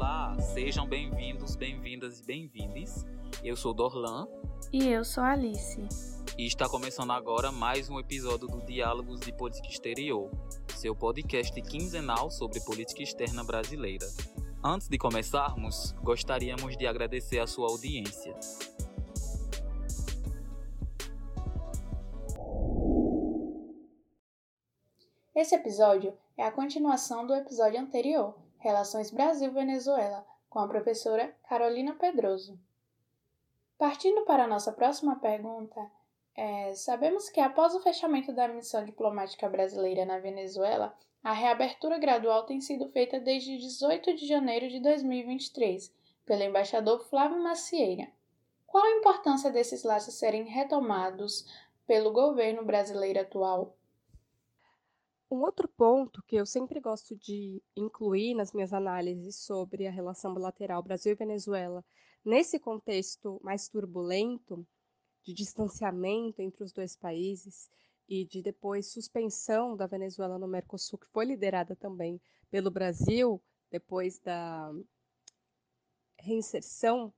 Olá, sejam bem-vindos, bem-vindas e bem-vindes. Eu sou Dorlan. E eu sou Alice. E está começando agora mais um episódio do Diálogos de Política Exterior, seu podcast quinzenal sobre política externa brasileira. Antes de começarmos, gostaríamos de agradecer a sua audiência. Esse episódio é a continuação do episódio anterior, Relações Brasil-Venezuela, com a professora Carolina Pedroso. Partindo para a nossa próxima pergunta, é, sabemos que após o fechamento da missão diplomática brasileira na Venezuela, a reabertura gradual tem sido feita desde 18 de janeiro de 2023 pelo embaixador Flávio Macieira. Qual a importância desses laços serem retomados pelo governo brasileiro atual? Um outro ponto que eu sempre gosto de incluir nas minhas análises sobre a relação bilateral Brasil e Venezuela, nesse contexto mais turbulento, de distanciamento entre os dois países e de depois suspensão da Venezuela no Mercosul, que foi liderada também pelo Brasil, depois da reinserção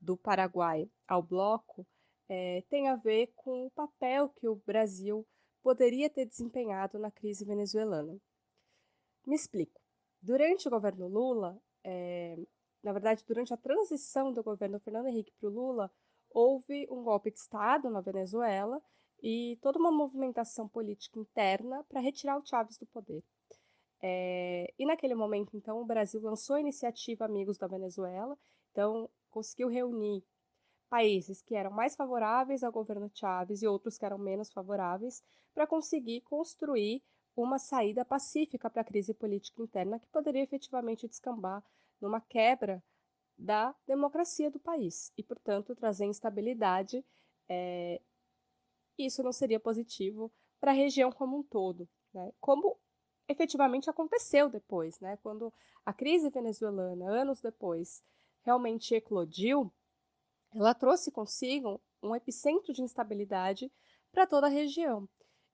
do Paraguai ao bloco, é, tem a ver com o papel que o Brasil poderia ter desempenhado na crise venezuelana. Me explico. Durante o governo Lula, é, na verdade, durante a transição do governo Fernando Henrique para o Lula, houve um golpe de Estado na Venezuela e toda uma movimentação política interna para retirar o Chávez do poder. É, e naquele momento, então, o Brasil lançou a iniciativa Amigos da Venezuela, então conseguiu reunir países que eram mais favoráveis ao governo Chávez e outros que eram menos favoráveis, para conseguir construir uma saída pacífica para a crise política interna que poderia efetivamente descambar numa quebra da democracia do país e, portanto, trazer instabilidade. É... Isso não seria positivo para a região como um todo, né? como efetivamente aconteceu depois, né? quando a crise venezuelana, anos depois, realmente eclodiu ela trouxe consigo um epicentro de instabilidade para toda a região.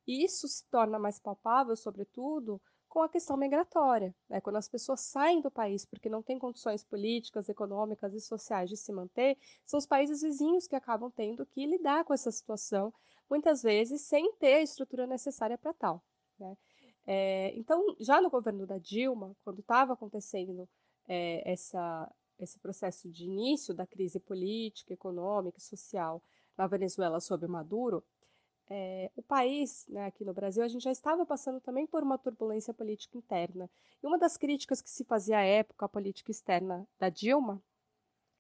E isso se torna mais palpável, sobretudo, com a questão migratória. Né? Quando as pessoas saem do país porque não têm condições políticas, econômicas e sociais de se manter, são os países vizinhos que acabam tendo que lidar com essa situação, muitas vezes sem ter a estrutura necessária para tal. Né? É, então, já no governo da Dilma, quando estava acontecendo é, essa, esse processo de início da crise política, econômica e social na Venezuela sob Maduro, é, o país, né, aqui no Brasil, a gente já estava passando também por uma turbulência política interna. E uma das críticas que se fazia à época à política externa da Dilma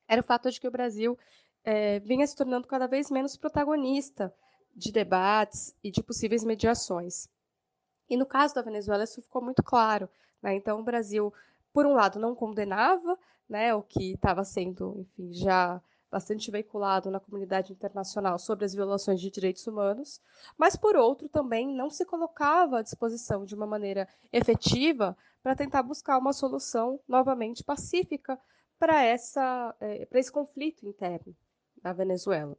era o fato de que o Brasil é, vinha se tornando cada vez menos protagonista de debates e de possíveis mediações. E no caso da Venezuela, isso ficou muito claro. Né? Então, o Brasil, por um lado, não condenava né, o que estava sendo, enfim, já bastante veiculado na comunidade internacional sobre as violações de direitos humanos, mas por outro também não se colocava à disposição de uma maneira efetiva para tentar buscar uma solução novamente pacífica para essa é, para esse conflito interno da Venezuela.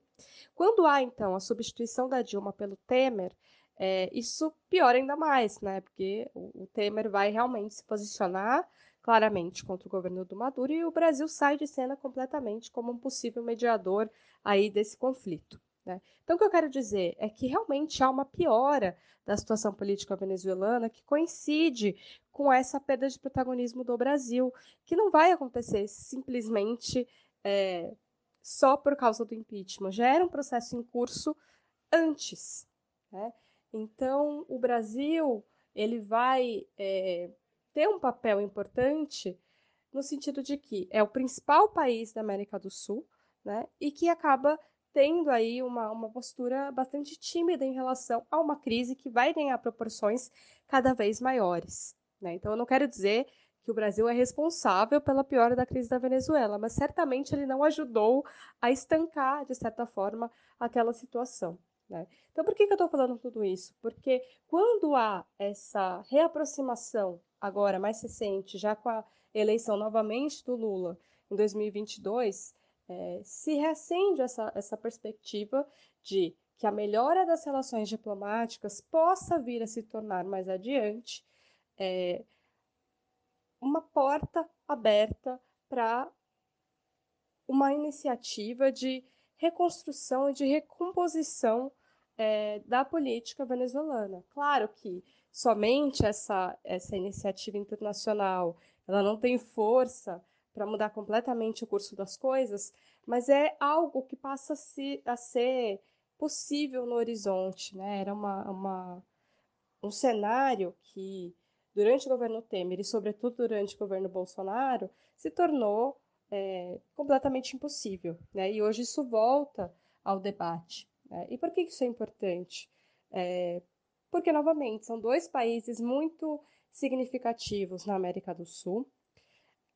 Quando há então a substituição da Dilma pelo Temer, é, isso piora ainda mais, né? Porque o, o Temer vai realmente se posicionar claramente contra o governo do Maduro e o Brasil sai de cena completamente como um possível mediador aí desse conflito. Né? Então, o que eu quero dizer é que realmente há uma piora da situação política venezuelana que coincide com essa perda de protagonismo do Brasil, que não vai acontecer simplesmente é, só por causa do impeachment. Já era um processo em curso antes. Né? Então, o Brasil ele vai é, ter um papel importante no sentido de que é o principal país da América do Sul, né, e que acaba tendo aí uma, uma postura bastante tímida em relação a uma crise que vai ganhar proporções cada vez maiores. Né? Então, eu não quero dizer que o Brasil é responsável pela piora da crise da Venezuela, mas certamente ele não ajudou a estancar, de certa forma, aquela situação. Né? Então, por que, que eu estou falando tudo isso? Porque quando há essa reaproximação agora mais recente, já com a eleição novamente do Lula em 2022, é, se reacende essa, essa perspectiva de que a melhora das relações diplomáticas possa vir a se tornar mais adiante é, uma porta aberta para uma iniciativa de reconstrução e de recomposição é, da política venezuelana. Claro que somente essa, essa iniciativa internacional ela não tem força para mudar completamente o curso das coisas, mas é algo que passa a, se, a ser possível no horizonte. Né? Era uma, uma, um cenário que, durante o governo Temer e, sobretudo, durante o governo Bolsonaro, se tornou é, completamente impossível. Né? E hoje isso volta ao debate. Né? E por que isso é importante? É, porque, novamente, são dois países muito significativos na América do Sul.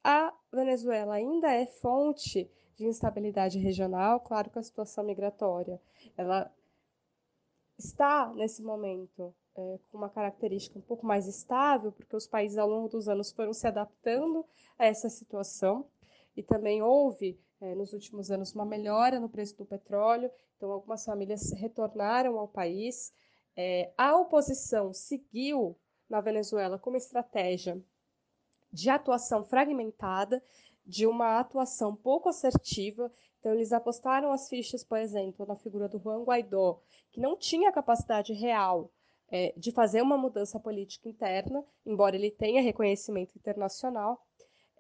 A Venezuela ainda é fonte de instabilidade regional, claro que a situação migratória ela está nesse momento é, com uma característica um pouco mais estável, porque os países ao longo dos anos foram se adaptando a essa situação e também houve é, nos últimos anos uma melhora no preço do petróleo, então algumas famílias retornaram ao país. É, a oposição seguiu na Venezuela como estratégia de atuação fragmentada, de uma atuação pouco assertiva. Então, eles apostaram as fichas, por exemplo, na figura do Juan Guaidó, que não tinha capacidade real é, de fazer uma mudança política interna, embora ele tenha reconhecimento internacional.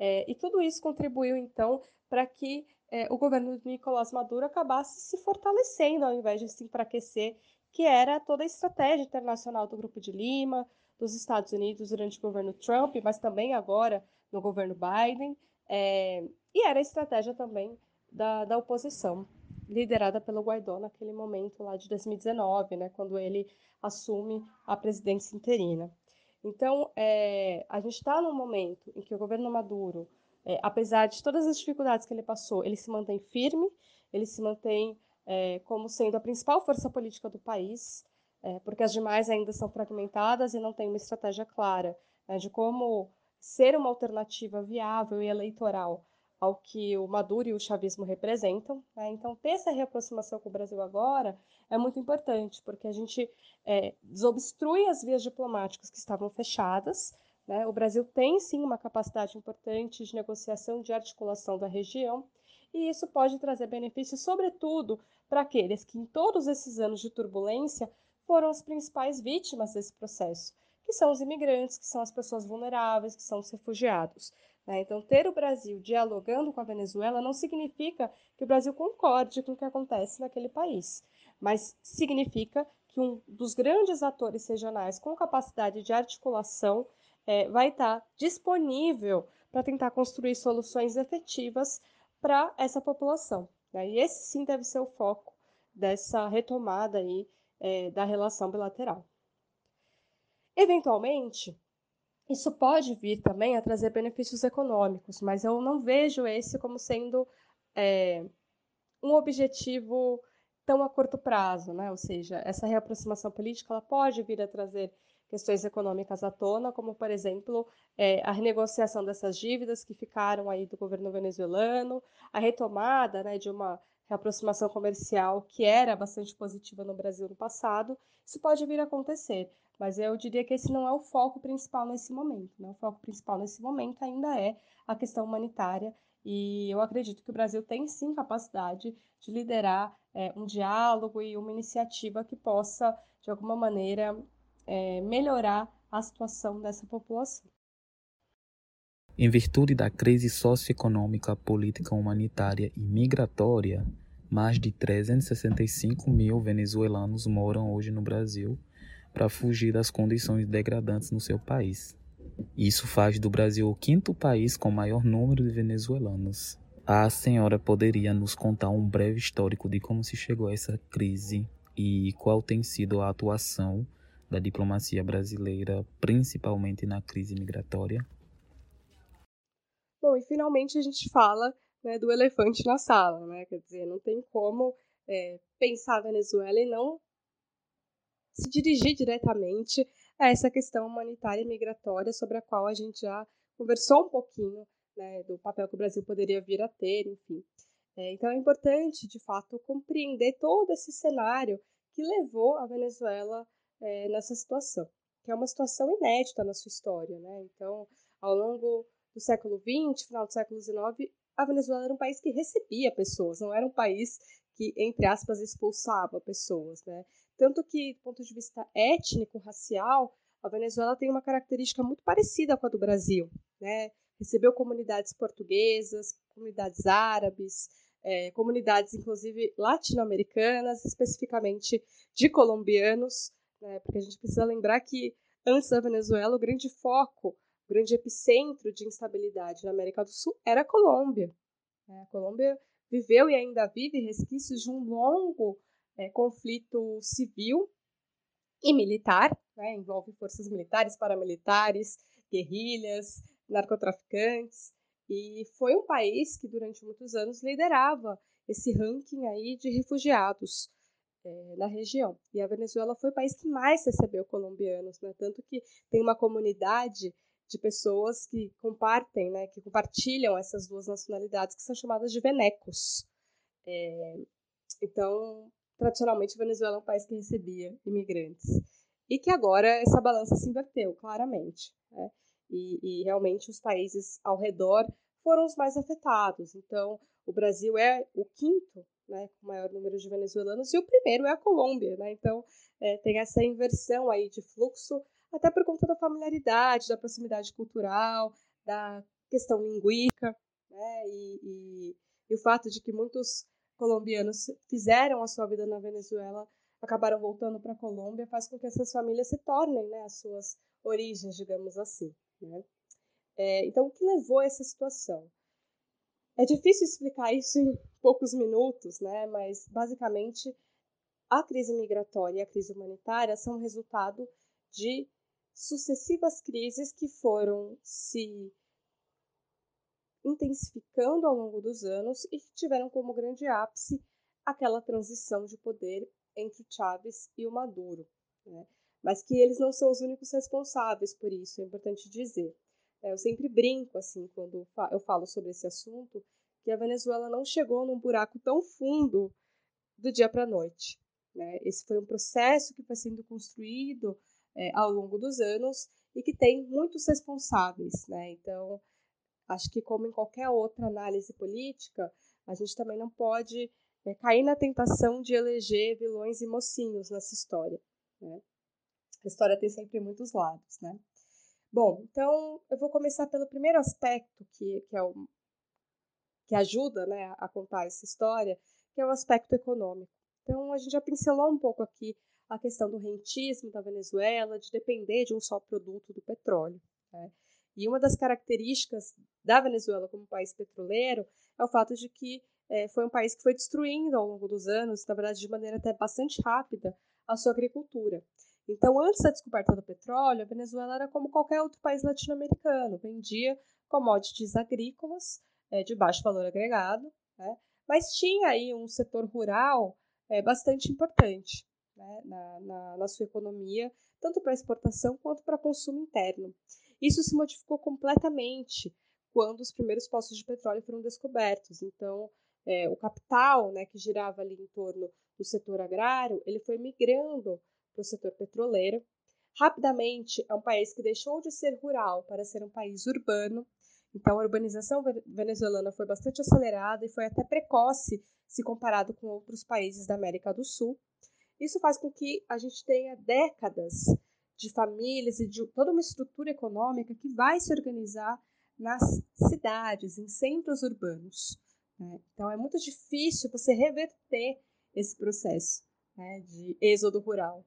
É, e tudo isso contribuiu, então, para que é, o governo de Nicolás Maduro acabasse se fortalecendo ao invés de se enfraquecer, que era toda a estratégia internacional do Grupo de Lima, dos Estados Unidos durante o governo Trump, mas também agora no governo Biden, é, e era a estratégia também da, da oposição, liderada pelo Guaidó naquele momento lá de 2019, né, quando ele assume a presidência interina. Então, é, a gente está num momento em que o governo Maduro, é, apesar de todas as dificuldades que ele passou, ele se mantém firme, ele se mantém é, como sendo a principal força política do país, porque as demais ainda são fragmentadas e não tem uma estratégia clara né, de como ser uma alternativa viável e eleitoral ao que o Maduro e o chavismo representam. Né? Então, ter essa reaproximação com o Brasil agora é muito importante, porque a gente é, desobstrui as vias diplomáticas que estavam fechadas. Né? O Brasil tem, sim, uma capacidade importante de negociação, de articulação da região, e isso pode trazer benefícios, sobretudo, para aqueles que, em todos esses anos de turbulência, foram as principais vítimas desse processo, que são os imigrantes, que são as pessoas vulneráveis, que são os refugiados. Né? Então, ter o Brasil dialogando com a Venezuela não significa que o Brasil concorde com o que acontece naquele país, mas significa que um dos grandes atores regionais com capacidade de articulação é, vai estar disponível para tentar construir soluções efetivas para essa população. Né? E esse sim deve ser o foco dessa retomada aí, é, da relação bilateral. Eventualmente, isso pode vir também a trazer benefícios econômicos, mas eu não vejo esse como sendo é, um objetivo tão a curto prazo, né? Ou seja, essa reaproximação política ela pode vir a trazer questões econômicas à tona, como por exemplo é, a renegociação dessas dívidas que ficaram aí do governo venezuelano, a retomada né, de uma reaproximação comercial que era bastante positiva no Brasil no passado. Isso pode vir a acontecer, mas eu diria que esse não é o foco principal nesse momento. Né? O foco principal nesse momento ainda é a questão humanitária, e eu acredito que o Brasil tem sim capacidade de liderar é, um diálogo e uma iniciativa que possa, de alguma maneira, é, melhorar a situação dessa população. Em virtude da crise socioeconômica, política, humanitária e migratória, mais de 365 mil venezuelanos moram hoje no Brasil para fugir das condições degradantes no seu país. Isso faz do Brasil o quinto país com maior número de venezuelanos. A senhora poderia nos contar um breve histórico de como se chegou a essa crise e qual tem sido a atuação da diplomacia brasileira, principalmente na crise migratória? Bom, e finalmente a gente fala né, do elefante na sala, né? Quer dizer, não tem como é, pensar a Venezuela e não se dirigir diretamente a essa questão humanitária e migratória, sobre a qual a gente já conversou um pouquinho, né, do papel que o Brasil poderia vir a ter, enfim. É, então é importante, de fato, compreender todo esse cenário que levou a Venezuela é, nessa situação, que é uma situação inédita na sua história. Né? Então, ao longo do século XX, final do século XIX, a Venezuela era um país que recebia pessoas, não era um país que, entre aspas, expulsava pessoas, né? Tanto que, do ponto de vista étnico, racial, a Venezuela tem uma característica muito parecida com a do Brasil, né? Recebeu comunidades portuguesas, comunidades árabes, é, comunidades, inclusive, latino-americanas, especificamente de colombianos, né? Porque a gente precisa lembrar que, antes da Venezuela, o grande foco, o grande epicentro de instabilidade na América do Sul era a Colômbia. Né? A Colômbia viveu e ainda vive resquícios de um longo é, conflito civil e militar, né, envolve forças militares, paramilitares, guerrilhas, narcotraficantes, e foi um país que durante muitos anos liderava esse ranking aí de refugiados é, na região. E a Venezuela foi o país que mais recebeu colombianos, né, tanto que tem uma comunidade de pessoas que compartem, né, que compartilham essas duas nacionalidades que são chamadas de venecos. É, então, tradicionalmente, Venezuela é um país que recebia imigrantes e que agora essa balança se inverteu, claramente. Né? E, e, realmente os países ao redor foram os mais afetados. Então, o Brasil é o quinto, né, com maior número de venezuelanos, e o primeiro é a Colômbia. Né? Então, é, tem essa inversão aí de fluxo até por conta da familiaridade, da proximidade cultural, da questão linguística, né? E, e, e, o fato de que muitos colombianos fizeram a sua vida na Venezuela, acabaram voltando para a Colômbia, faz com que essas famílias se tornem né, as suas origens, digamos assim. Né? É, então, o que levou a essa situação? É difícil explicar isso em poucos minutos, né? mas basicamente a crise migratória e a crise humanitária são resultado de sucessivas crises que foram se intensificando ao longo dos anos e que tiveram como grande ápice aquela transição de poder entre o Chávez e o Maduro. Né? Mas que eles não são os únicos responsáveis por isso, é importante dizer. É, eu sempre brinco, assim, quando eu falo sobre esse assunto, que a Venezuela não chegou num buraco tão fundo do dia para a noite. Né? Esse foi um processo que foi sendo construído é, ao longo dos anos e que tem muitos responsáveis. Né? Então, acho que, como em qualquer outra análise política, a gente também não pode é, cair na tentação de eleger vilões e mocinhos nessa história. Né? A história tem sempre muitos lados. Né? Bom, então eu vou começar pelo primeiro aspecto que, que é o que ajuda né, a contar essa história, que é o aspecto econômico. Então, a gente já pincelou um pouco aqui a questão do rentismo da Venezuela, de depender de um só produto do petróleo. Né? E uma das características da Venezuela como país petroleiro é o fato de que é, foi um país que foi destruindo ao longo dos anos, na verdade de maneira até bastante rápida, a sua agricultura. Então, antes da descoberta do petróleo, a Venezuela era como qualquer outro país latino-americano, vendia commodities agrícolas é, de baixo valor agregado, né? mas tinha aí um setor rural é, bastante importante né, na, na, na sua economia, tanto para exportação quanto para consumo interno. Isso se modificou completamente quando os primeiros poços de petróleo foram descobertos. Então, é, o capital né, que girava ali em torno do setor agrário, ele foi migrando para o setor petroleiro. Rapidamente, é um país que deixou de ser rural para ser um país urbano. Então, a urbanização venezuelana foi bastante acelerada e foi até precoce se comparado com outros países da América do Sul. Isso faz com que a gente tenha décadas de famílias e de toda uma estrutura econômica que vai se organizar nas cidades, em centros urbanos. Né? Então é muito difícil você reverter esse processo né, de êxodo rural.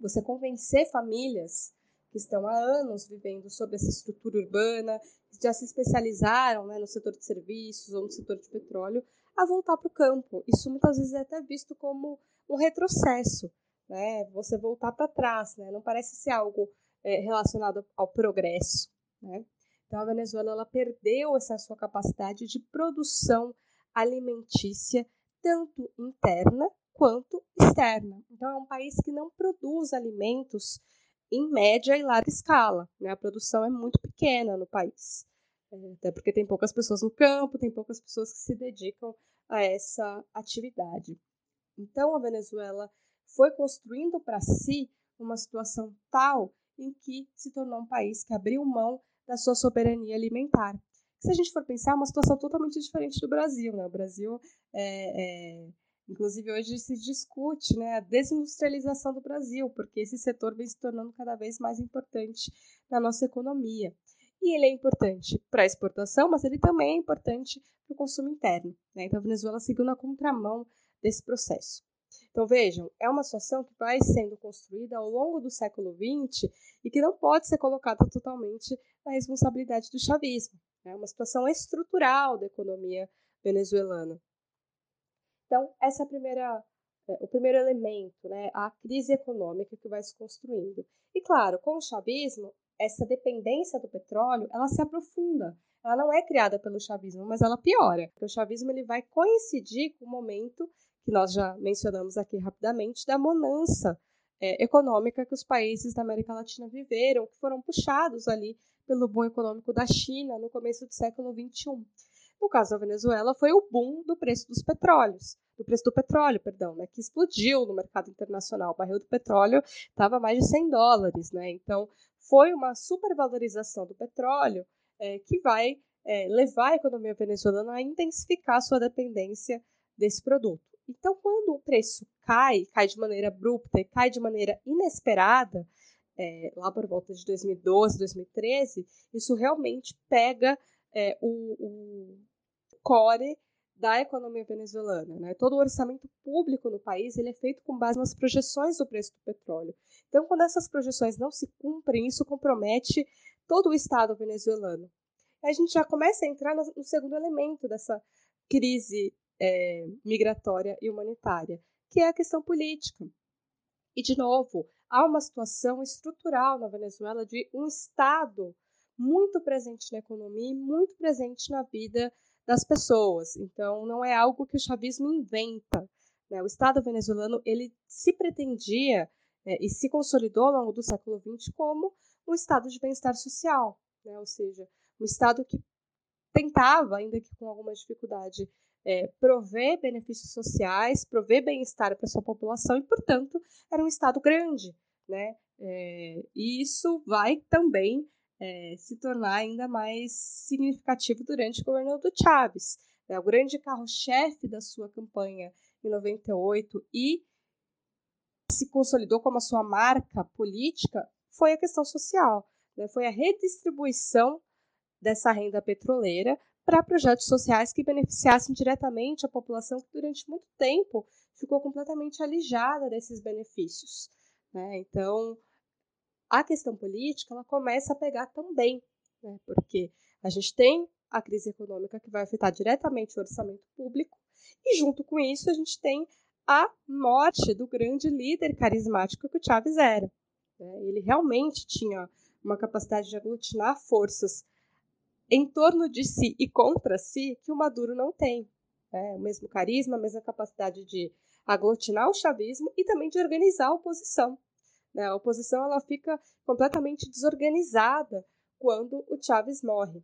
Você convencer famílias que estão há anos vivendo sob essa estrutura urbana, que já se especializaram né, no setor de serviços ou no setor de petróleo, a voltar para o campo. Isso muitas vezes é até visto como um retrocesso, né? Você voltar para trás, né? Não parece ser algo é, relacionado ao progresso, né? Então a Venezuela ela perdeu essa sua capacidade de produção alimentícia tanto interna quanto externa. Então é um país que não produz alimentos em média e larga escala. Né? A produção é muito pequena no país. É, até porque tem poucas pessoas no campo, tem poucas pessoas que se dedicam a essa atividade. Então, a Venezuela foi construindo para si uma situação tal em que se tornou um país que abriu mão da sua soberania alimentar. Se a gente for pensar, é uma situação totalmente diferente do Brasil. Né? O Brasil, é, é, inclusive hoje se discute né, a desindustrialização do Brasil, porque esse setor vem se tornando cada vez mais importante na nossa economia. E ele é importante para a exportação, mas ele também é importante para o consumo interno. Né? Então a Venezuela seguiu na contramão desse processo. Então vejam, é uma situação que vai sendo construída ao longo do século XX e que não pode ser colocada totalmente na responsabilidade do chavismo. É uma situação estrutural da economia venezuelana. Então, essa é primeira, é, o primeiro elemento, né, a crise econômica que vai se construindo. E claro, com o chavismo, essa dependência do petróleo, ela se aprofunda. Ela não é criada pelo chavismo, mas ela piora. Porque o chavismo ele vai coincidir com o momento que nós já mencionamos aqui rapidamente da bonança é, econômica que os países da América Latina viveram, que foram puxados ali pelo boom econômico da China no começo do século XXI. No caso da Venezuela, foi o boom do preço dos petróleos, do preço do petróleo, perdão, né, que explodiu no mercado internacional. O barril do petróleo estava mais de 100 dólares, né? Então, foi uma supervalorização do petróleo é, que vai é, levar a economia venezuelana a intensificar sua dependência desse produto. Então, quando o preço cai, cai de maneira abrupta e cai de maneira inesperada, é, lá por volta de 2012, 2013, isso realmente pega é, o, o, core da economia venezuelana. Né? Todo o orçamento público no país ele é feito com base nas projeções do preço do petróleo. Então, quando essas projeções não se cumprem, isso compromete todo o Estado venezuelano. A gente já começa a entrar no segundo elemento dessa crise é, migratória e humanitária, que é a questão política. E, de novo, há uma situação estrutural na Venezuela de um Estado muito presente na economia e muito presente na vida das pessoas. Então, não é algo que o chavismo inventa. Né? O Estado venezuelano ele se pretendia é, e se consolidou ao longo do século XX como um Estado de bem-estar social, né? ou seja, um Estado que tentava, ainda que com alguma dificuldade, é, prover benefícios sociais, prover bem-estar para sua população e, portanto, era um Estado grande. Né? É, e isso vai também é, se tornar ainda mais significativo durante o governo do Chávez. É, o grande carro-chefe da sua campanha em 98 e se consolidou como a sua marca política foi a questão social, né? foi a redistribuição dessa renda petroleira para projetos sociais que beneficiassem diretamente a população que durante muito tempo ficou completamente alijada desses benefícios. Né? Então, a questão política ela começa a pegar também, né? porque a gente tem a crise econômica que vai afetar diretamente o orçamento público, e junto com isso a gente tem a morte do grande líder carismático que o Chávez era. Né? Ele realmente tinha uma capacidade de aglutinar forças em torno de si e contra si que o Maduro não tem. Né? O mesmo carisma, a mesma capacidade de aglutinar o chavismo e também de organizar a oposição. Né? A oposição ela fica completamente desorganizada quando o Chávez morre.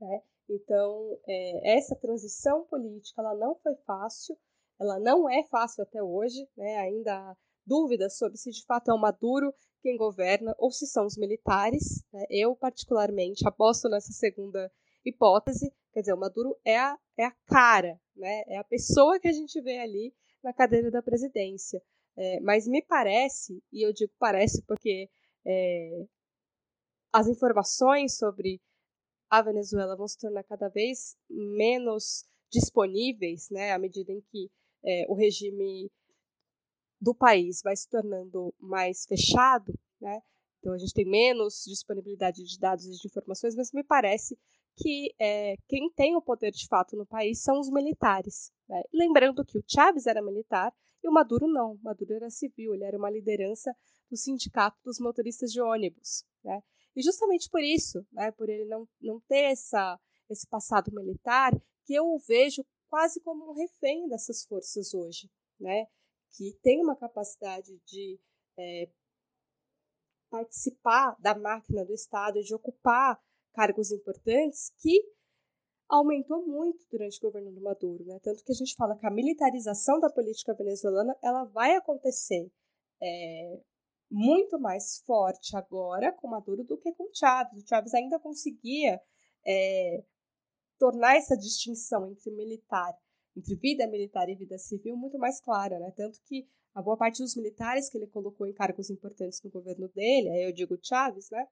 Né? Então, é, essa transição política ela não foi fácil, ela não é fácil até hoje, né? ainda dúvidas sobre se de fato é o Maduro quem governa ou se são os militares. Né? Eu, particularmente, aposto nessa segunda hipótese. Quer dizer, o Maduro é a, é a cara, né? é a pessoa que a gente vê ali na cadeira da presidência. É, mas me parece, e eu digo parece porque é, as informações sobre a Venezuela vão se tornar cada vez menos disponíveis, né, à medida em que é, o regime do país vai se tornando mais fechado, né? Então a gente tem menos disponibilidade de dados e de informações, mas me parece que é, quem tem o poder de fato no país são os militares. Né? Lembrando que o Chávez era militar e o Maduro não. O Maduro era civil, ele era uma liderança do sindicato dos motoristas de ônibus. Né? E justamente por isso, né, por ele não, não ter essa, esse passado militar, que eu o vejo quase como um refém dessas forças hoje. Né? Que tem uma capacidade de é, participar da máquina do Estado, de ocupar cargos importantes, que aumentou muito durante o governo do Maduro. Né? Tanto que a gente fala que a militarização da política venezuelana ela vai acontecer é, muito mais forte agora com Maduro do que com Chávez. O Chávez ainda conseguia é, tornar essa distinção entre militar, entre vida militar e vida civil muito mais clara, né? Tanto que a boa parte dos militares que ele colocou em cargos importantes no governo dele, aí eu digo Chávez, né?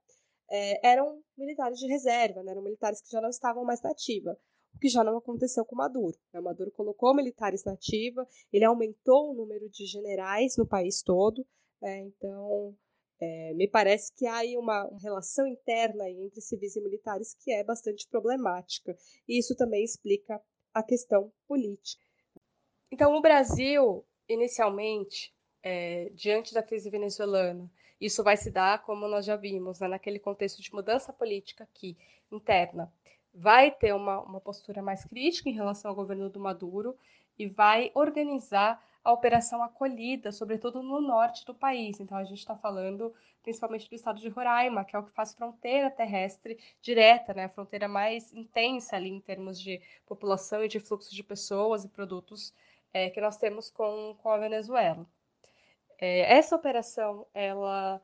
É, eram militares de reserva, né? eram militares que já não estavam mais na ativa o que já não aconteceu com Maduro. Né? Maduro colocou militares na ativa, ele aumentou o número de generais no país todo, né? então é, me parece que há aí uma, uma relação interna entre civis e militares que é bastante problemática, e isso também explica a questão política. Então, o Brasil, inicialmente, é, diante da crise venezuelana, isso vai se dar, como nós já vimos, né, naquele contexto de mudança política aqui, interna, vai ter uma, uma postura mais crítica em relação ao governo do Maduro e vai organizar a operação acolhida, sobretudo no norte do país. Então, a gente está falando principalmente do estado de Roraima, que é o que faz fronteira terrestre direta, né? a fronteira mais intensa ali em termos de população e de fluxo de pessoas e produtos é, que nós temos com, com a Venezuela. É, essa operação ela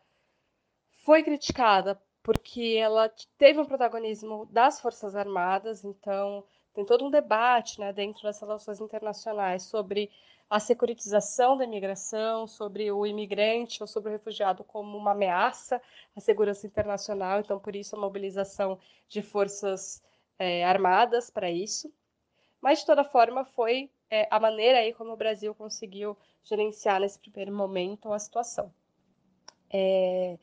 foi criticada porque ela teve um protagonismo das Forças Armadas, então tem todo um debate né, dentro das relações internacionais sobre a securitização da imigração, sobre o imigrante ou sobre o refugiado como uma ameaça à segurança internacional, então por isso a mobilização de forças é, armadas para isso. Mas de toda forma foi é, a maneira aí como o Brasil conseguiu gerenciar nesse primeiro momento a situação. É,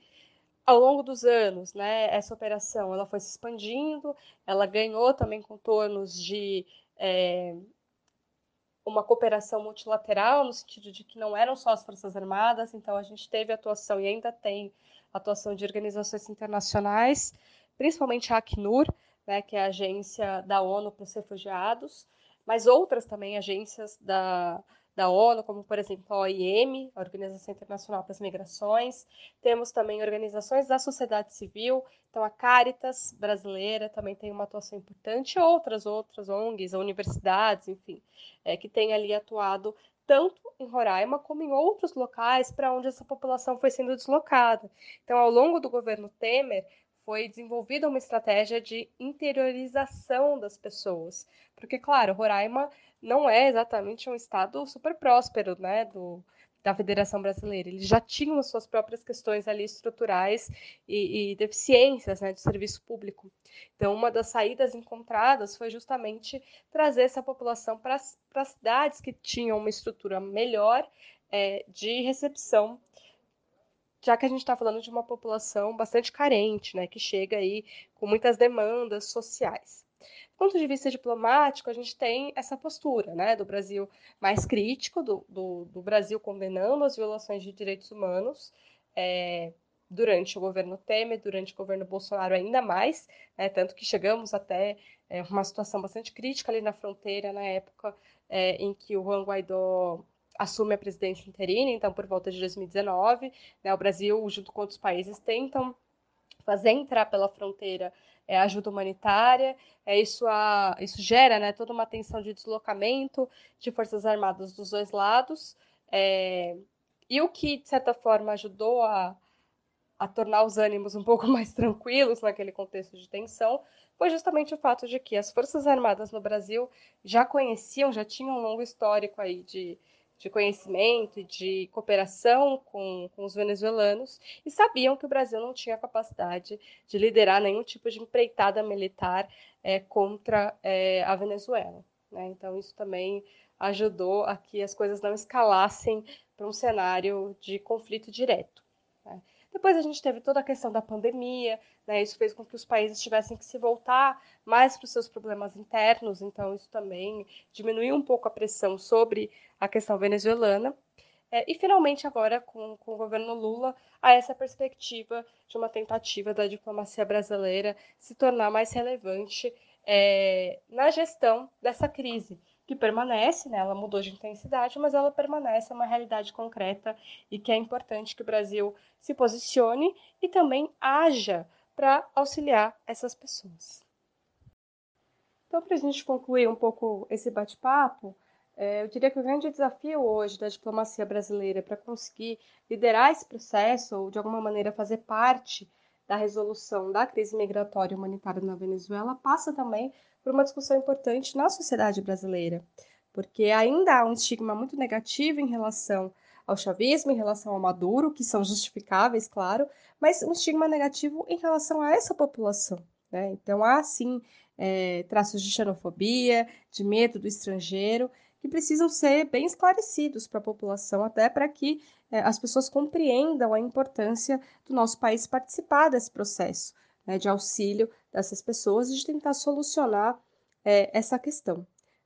ao longo dos anos, né, essa operação ela foi se expandindo, ela ganhou também contornos de é, uma cooperação multilateral, no sentido de que não eram só as Forças Armadas, então a gente teve atuação e ainda tem atuação de organizações internacionais, principalmente a Acnur, né, que é a agência da ONU para os refugiados, mas outras também agências da, da ONU, como por exemplo a OIM, a Organização Internacional para as Migrações. Temos também organizações da sociedade civil, então a Caritas brasileira também tem uma atuação importante, outras outras ONGs, universidades, enfim, é, que têm ali atuado tanto em Roraima como em outros locais para onde essa população foi sendo deslocada. Então, ao longo do governo Temer, foi desenvolvida uma estratégia de interiorização das pessoas. Porque, claro, Roraima não é exatamente um estado super próspero, né, do, da Federação Brasileira. Eles já tinham as suas próprias questões ali estruturais e, e deficiências né, de serviço público. Então, uma das saídas encontradas foi justamente trazer essa população para as cidades que tinham uma estrutura melhor é, de recepção já que a gente está falando de uma população bastante carente, né, que chega aí com muitas demandas sociais. Do ponto de vista diplomático, a gente tem essa postura né, do Brasil mais crítico, do, do, do Brasil condenando as violações de direitos humanos é, durante o governo Temer, durante o governo Bolsonaro ainda mais, né, tanto que chegamos até é, uma situação bastante crítica ali na fronteira, na época é, em que o Juan Guaidó assume a presidência interina, então por volta de 2019, né, o Brasil, junto com outros países, tentam fazer entrar pela fronteira é, ajuda humanitária, é, isso, a, isso gera né, toda uma tensão de deslocamento de forças armadas dos dois lados, é, e o que, de certa forma, ajudou a, a tornar os ânimos um pouco mais tranquilos naquele contexto de tensão foi justamente o fato de que as Forças Armadas no Brasil já conheciam, já tinham um longo histórico aí de, de conhecimento e de cooperação com, com os venezuelanos e sabiam que o Brasil não tinha capacidade de liderar nenhum tipo de empreitada militar é, contra é, a Venezuela. Né? Então, isso também ajudou a que as coisas não escalassem para um cenário de conflito direto. Depois a gente teve toda a questão da pandemia, né? isso fez com que os países tivessem que se voltar mais para os seus problemas internos, então isso também diminuiu um pouco a pressão sobre a questão venezuelana. É, e finalmente, agora, com, com o governo Lula, há essa perspectiva de uma tentativa da diplomacia brasileira se tornar mais relevante é, na gestão dessa crise, que permanece, né, ela mudou de intensidade, mas ela permanece, uma realidade concreta e que é importante que o Brasil se posicione e também haja para auxiliar essas pessoas. Então, para a gente concluir um pouco esse bate-papo, É, eu diria que o grande desafio hoje da diplomacia brasileira para conseguir liderar esse processo, ou de alguma maneira fazer parte da resolução da crise migratória humanitária na Venezuela, passa também por uma discussão importante na sociedade brasileira, porque ainda há um estigma muito negativo em relação ao chavismo, em relação ao Maduro, que são justificáveis, claro, mas um estigma negativo em relação a essa população. Né? Então, há sim é, traços de xenofobia, de medo do estrangeiro, que precisam ser bem esclarecidos para a população, até para que é, as pessoas compreendam a importância do nosso país participar desse processo né, de auxílio dessas pessoas e de tentar solucionar é, essa questão.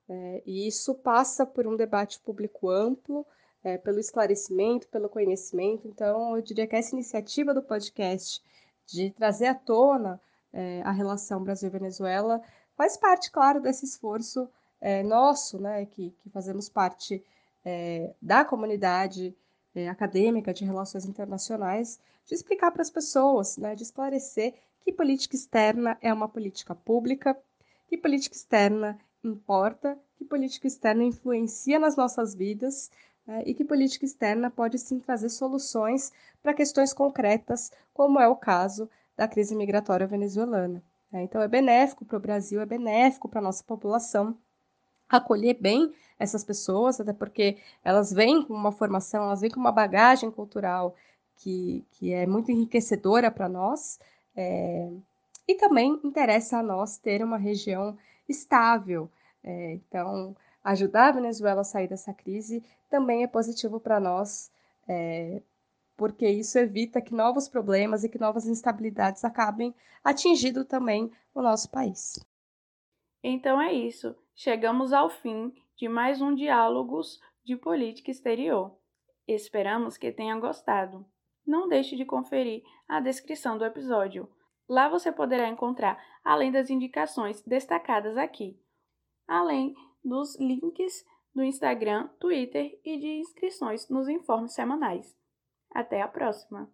É, e isso passa por um debate público amplo, é, pelo esclarecimento, pelo conhecimento. Então, eu diria que essa iniciativa do podcast de trazer à tona a relação Brasil-Venezuela faz parte, claro, desse esforço nosso, né, que, que fazemos parte da comunidade acadêmica de relações internacionais, de explicar para as pessoas, né, de esclarecer que política externa é uma política pública, que política externa importa, que política externa influencia nas nossas vidas né, e que política externa pode sim trazer soluções para questões concretas, como é o caso da crise migratória venezuelana. Né. Então, é benéfico para o Brasil, é benéfico para a nossa população acolher bem essas pessoas, até porque elas vêm com uma formação, elas vêm com uma bagagem cultural que, que é muito enriquecedora para nós. É, e também interessa a nós ter uma região estável. É, então, ajudar a Venezuela a sair dessa crise também é positivo para nós, é, porque isso evita que novos problemas e que novas instabilidades acabem atingindo também o nosso país. Então é isso. Chegamos ao fim de mais um Diálogos de Política Exterior. Esperamos que tenha gostado. Não deixe de conferir a descrição do episódio. Lá você poderá encontrar, além das indicações destacadas aqui, além dos links do Instagram, Twitter e de inscrições nos informes semanais. Até a próxima!